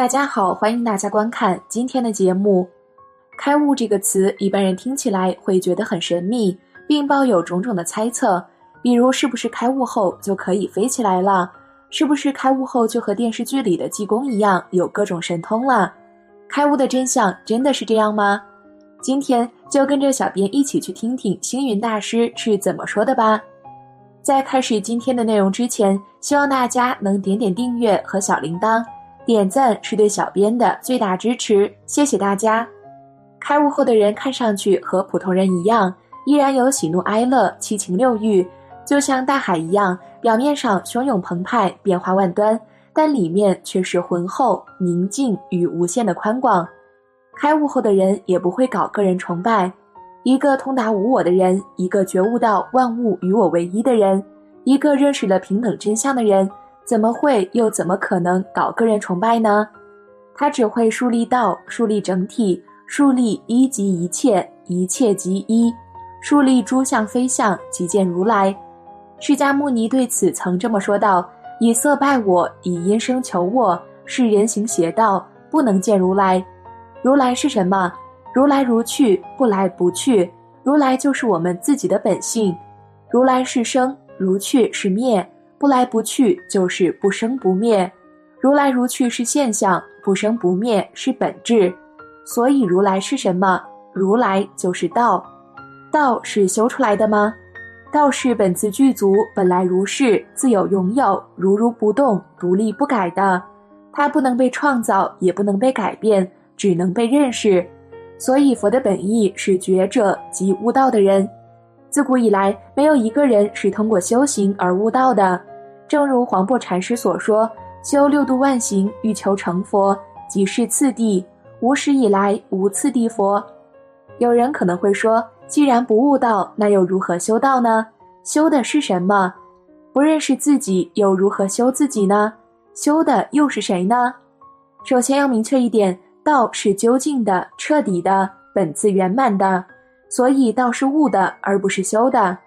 大家好，欢迎大家观看今天的节目。开悟这个词，一般人听起来会觉得很神秘，并抱有种种的猜测，比如是不是开悟后就可以飞起来了？是不是开悟后就和电视剧里的济公一样有各种神通了？开悟的真相真的是这样吗？今天就跟着小编一起去听听星云大师是怎么说的吧。在开始今天的内容之前，希望大家能点点订阅和小铃铛。点赞是对小编的最大支持，谢谢大家。开悟后的人看上去和普通人一样，依然有喜怒哀乐、七情六欲，就像大海一样，表面上汹涌澎湃、变化万端，但里面却是浑厚、宁静与无限的宽广。开悟后的人也不会搞个人崇拜，一个通达无我的人，一个觉悟到万物与我为一的人，一个认识了平等真相的人。怎么会又怎么可能搞个人崇拜呢？他只会树立道，树立整体，树立一即一切，一切即一，树立诸相非相，即见如来。释迦牟尼对此曾这么说道：“以色拜我，以音声求我，是人行邪道，不能见如来。如来是什么？如来如去，不来不去。如来就是我们自己的本性。如来是生，如去是灭。”不来不去就是不生不灭，如来如去是现象，不生不灭是本质。所以如来是什么？如来就是道。道是修出来的吗？道是本自具足，本来如是，自有拥有，如如不动，独立不改的。它不能被创造，也不能被改变，只能被认识。所以佛的本意是觉者即悟道的人。自古以来，没有一个人是通过修行而悟道的。正如黄檗禅师所说：“修六度万行，欲求成佛，即是次第。无始以来，无次第佛。”有人可能会说：“既然不悟道，那又如何修道呢？修的是什么？不认识自己，又如何修自己呢？修的又是谁呢？”首先要明确一点，道是究竟的、彻底的、本自圆满的，所以道是悟的，而不是修的。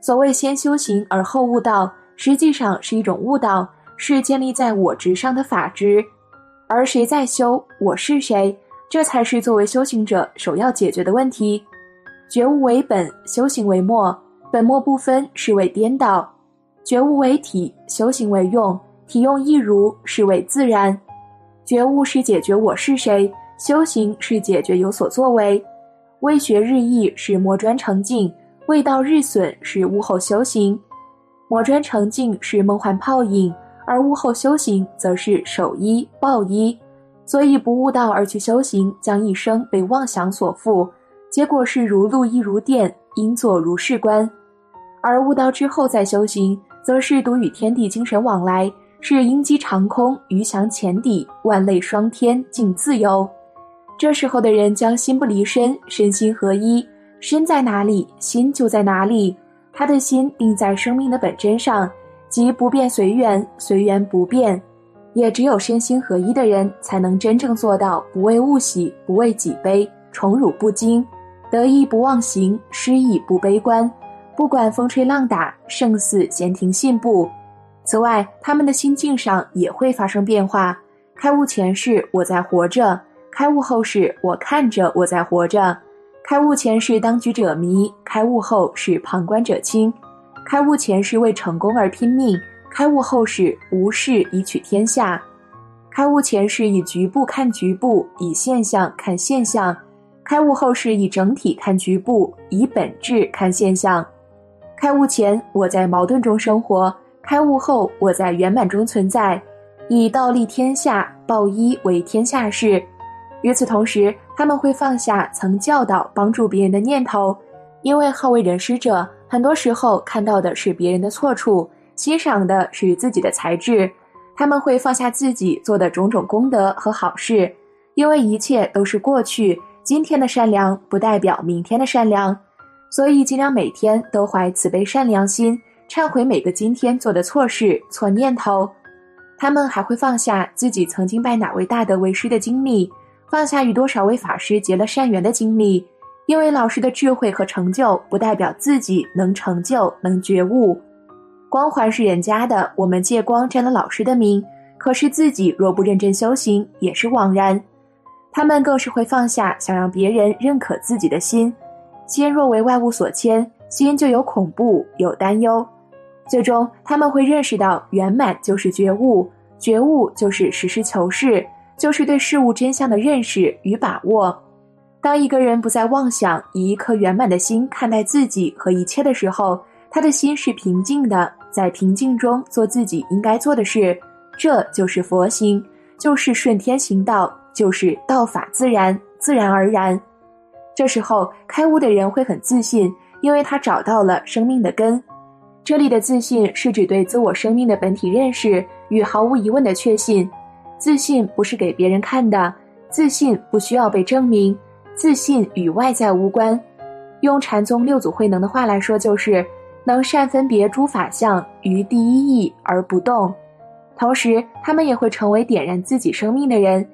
所谓先修行而后悟道。实际上是一种误导，是建立在我执上的法执，而谁在修，我是谁，这才是作为修行者首要解决的问题。觉悟为本，修行为末，本末不分是为颠倒；觉悟为体，修行为用，体用一如是为自然。觉悟是解决我是谁，修行是解决有所作为。未学日益是磨砖成镜，未到日损是悟后修行。磨砖成镜是梦幻泡影，而悟后修行则是守一抱一。所以不悟道而去修行，将一生被妄想所缚，结果是如露亦如电，应作如是观；而悟道之后再修行，则是独与天地精神往来，是鹰击长空，鱼翔浅底，万类霜天，尽自由。这时候的人将心不离身，身心合一，身在哪里，心就在哪里。他的心定在生命的本真上，即不变随缘，随缘不变。也只有身心合一的人，才能真正做到不为物喜，不为己悲，宠辱不惊，得意不忘形，失意不悲观。不管风吹浪打，胜似闲庭信步。此外，他们的心境上也会发生变化。开悟前是我在活着，开悟后是我看着我在活着。开悟前是当局者迷，开悟后是旁观者清；开悟前是为成功而拼命，开悟后是无事以取天下；开悟前是以局部看局部，以现象看现象；开悟后是以整体看局部，以本质看现象。开悟前我在矛盾中生活，开悟后我在圆满中存在，以道立天下，报一为天下事。与此同时，他们会放下曾教导、帮助别人的念头，因为好为人师者，很多时候看到的是别人的错处，欣赏的是自己的才智。他们会放下自己做的种种功德和好事，因为一切都是过去，今天的善良不代表明天的善良，所以尽量每天都怀慈悲善良心，忏悔每个今天做的错事、错念头。他们还会放下自己曾经拜哪位大德为师的经历。放下与多少位法师结了善缘的经历，因为老师的智慧和成就不代表自己能成就、能觉悟。光环是人家的，我们借光沾了老师的名，可是自己若不认真修行，也是枉然。他们更是会放下想让别人认可自己的心，心若为外物所牵，心就有恐怖，有担忧。最终，他们会认识到，圆满就是觉悟，觉悟就是实事求是，就是对事物真相的认识与把握。当一个人不再妄想，以一颗圆满的心看待自己和一切的时候，他的心是平静的，在平静中做自己应该做的事，这就是佛心，就是顺天行道，就是道法自然，自然而然。这时候，开悟的人会很自信，因为他找到了生命的根。这里的自信是指对自我生命的本体认识与毫无疑问的确信。自信不是给别人看的，自信不需要被证明，自信与外在无关。用禅宗六祖慧能的话来说，就是能善分别诸法相于第一义而不动。同时，他们也会成为点燃自己生命的人。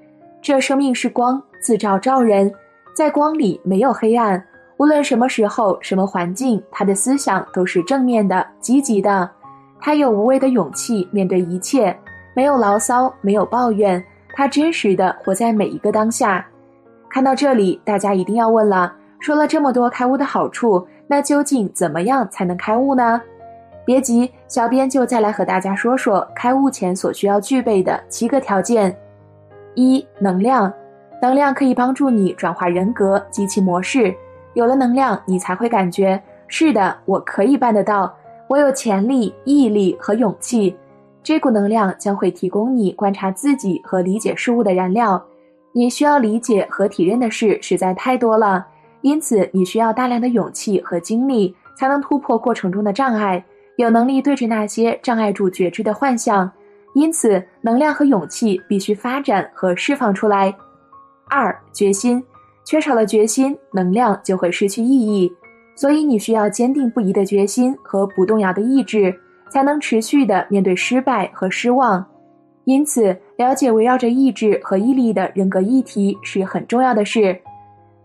这生命是光，自照照人，在光里没有黑暗。无论什么时候、什么环境，他的思想都是正面的、积极的。他有无畏的勇气面对一切，没有牢骚，没有抱怨。他真实的活在每一个当下。看到这里，大家一定要问了：说了这么多开悟的好处，那究竟怎么样才能开悟呢？别急，小编就再来和大家说说开悟前所需要具备的七个条件。一、能量，能量可以帮助你转化人格、及其模式。有了能量，你才会感觉是的，我可以办得到，我有潜力、毅力和勇气。这股能量将会提供你观察自己和理解事物的燃料。你需要理解和体认的事实在太多了，因此你需要大量的勇气和精力，才能突破过程中的障碍，有能力对峙那些障碍住觉知的幻象。因此，能量和勇气必须发展和释放出来。二、决心。缺少了决心，能量就会失去意义。所以你需要坚定不移的决心和不动摇的意志，才能持续的面对失败和失望。因此，了解围绕着意志和毅力的人格议题是很重要的事。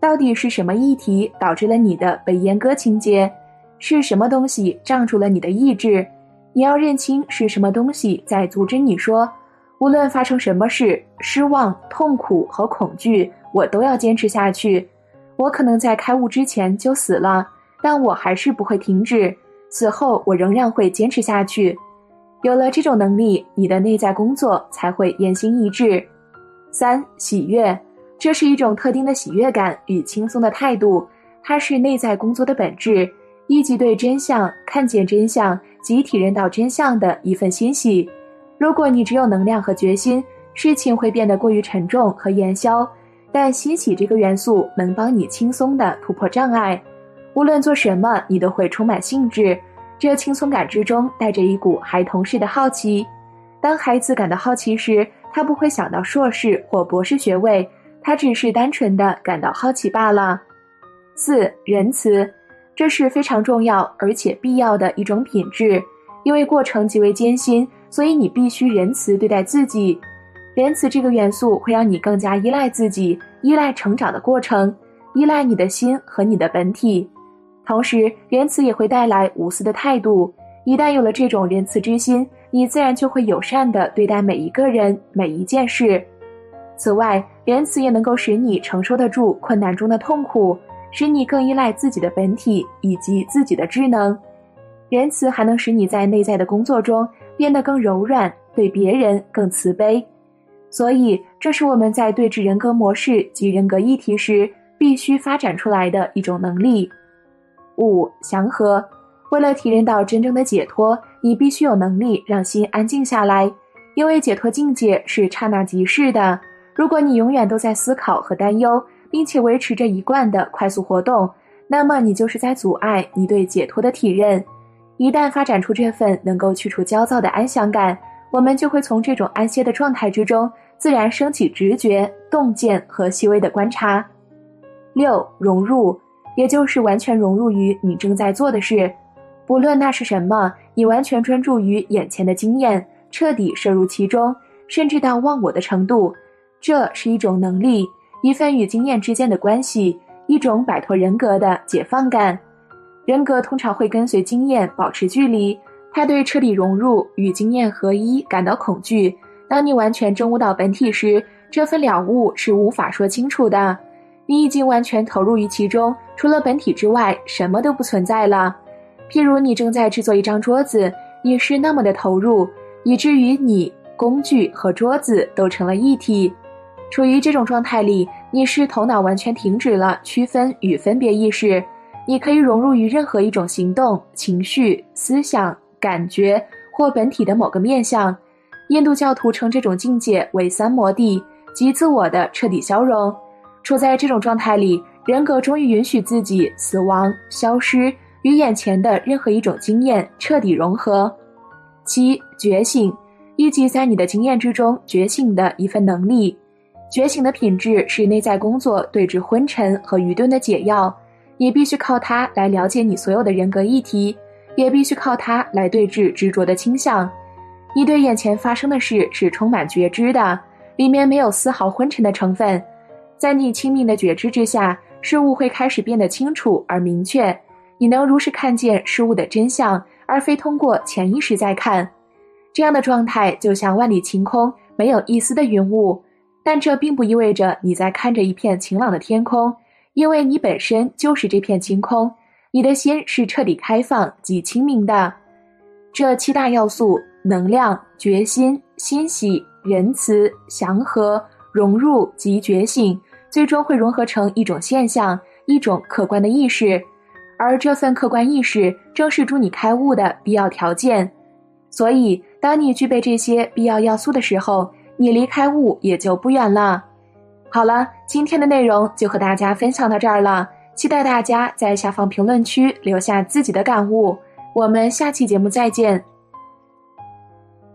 到底是什么议题导致了你的被阉割情节？是什么东西障住了你的意志？你要认清是什么东西在阻止你说，无论发生什么事，失望、痛苦和恐惧。我都要坚持下去。我可能在开悟之前就死了，但我还是不会停止。此后，我仍然会坚持下去。有了这种能力，你的内在工作才会言行一致。三、喜悦，这是一种特定的喜悦感与轻松的态度，它是内在工作的本质，以及对真相、看见真相及体认到真相的一份欣喜。如果你只有能量和决心，事情会变得过于沉重和烟消。但欣喜这个元素能帮你轻松地突破障碍，无论做什么，你都会充满兴致。这轻松感之中带着一股孩童式的好奇。当孩子感到好奇时，他不会想到硕士或博士学位，他只是单纯的感到好奇罢了。四、仁慈，这是非常重要而且必要的一种品质，因为过程极为艰辛，所以你必须仁慈对待自己。仁慈这个元素会让你更加依赖自己，依赖成长的过程，依赖你的心和你的本体。同时，仁慈也会带来无私的态度。一旦有了这种仁慈之心，你自然就会友善的对待每一个人、每一件事。此外，仁慈也能够使你承受得住困难中的痛苦，使你更依赖自己的本体以及自己的智能。仁慈还能使你在内在的工作中变得更柔软，对别人更慈悲。所以，这是我们在对峙人格模式及人格议题时必须发展出来的一种能力。五、祥和。为了体验到真正的解脱，你必须有能力让心安静下来，因为解脱境界是刹那即逝的。如果你永远都在思考和担忧，并且维持着一贯的快速活动，那么你就是在阻碍你对解脱的体认。一旦发展出这份能够去除焦躁的安详感，我们就会从这种安歇的状态之中。自然升起直觉、洞见和细微的观察。六、融入，也就是完全融入于你正在做的事，不论那是什么，你完全专注于眼前的经验，彻底摄入其中，甚至到忘我的程度。这是一种能力，一份与经验之间的关系，一种摆脱人格的解放感。人格通常会跟随经验保持距离，他对彻底融入与经验合一感到恐惧。当你完全证悟到本体时，这份了悟是无法说清楚的。你已经完全投入于其中，除了本体之外，什么都不存在了。譬如你正在制作一张桌子，你是那么的投入，以至于你、工具和桌子都成了一体。处于这种状态里，你是头脑完全停止了区分与分别意识，你可以融入于任何一种行动、情绪、思想、感觉或本体的某个面相。印度教徒称这种境界为三摩地，即自我的彻底消融。处在这种状态里，人格终于允许自己死亡、消失，与眼前的任何一种经验彻底融合。七觉醒，以及在你的经验之中觉醒的一份能力。觉醒的品质是内在工作对峙昏沉和愚钝的解药。你必须靠它来了解你所有的人格议题，也必须靠它来对峙执着的倾向。你对眼前发生的事是充满觉知的，里面没有丝毫昏沉的成分。在你清明的觉知之下，事物会开始变得清楚而明确。你能如实看见事物的真相，而非通过潜意识在看。这样的状态就像万里晴空，没有一丝的云雾。但这并不意味着你在看着一片晴朗的天空，因为你本身就是这片晴空。你的心是彻底开放及清明的。这七大要素。能量、决心、欣喜、仁慈、祥和、融入及觉醒，最终会融合成一种现象，一种客观的意识，而这份客观意识正是助你开悟的必要条件。所以，当你具备这些必要要素的时候，你离开悟也就不远了。好了，今天的内容就和大家分享到这儿了，期待大家在下方评论区留下自己的感悟。我们下期节目再见。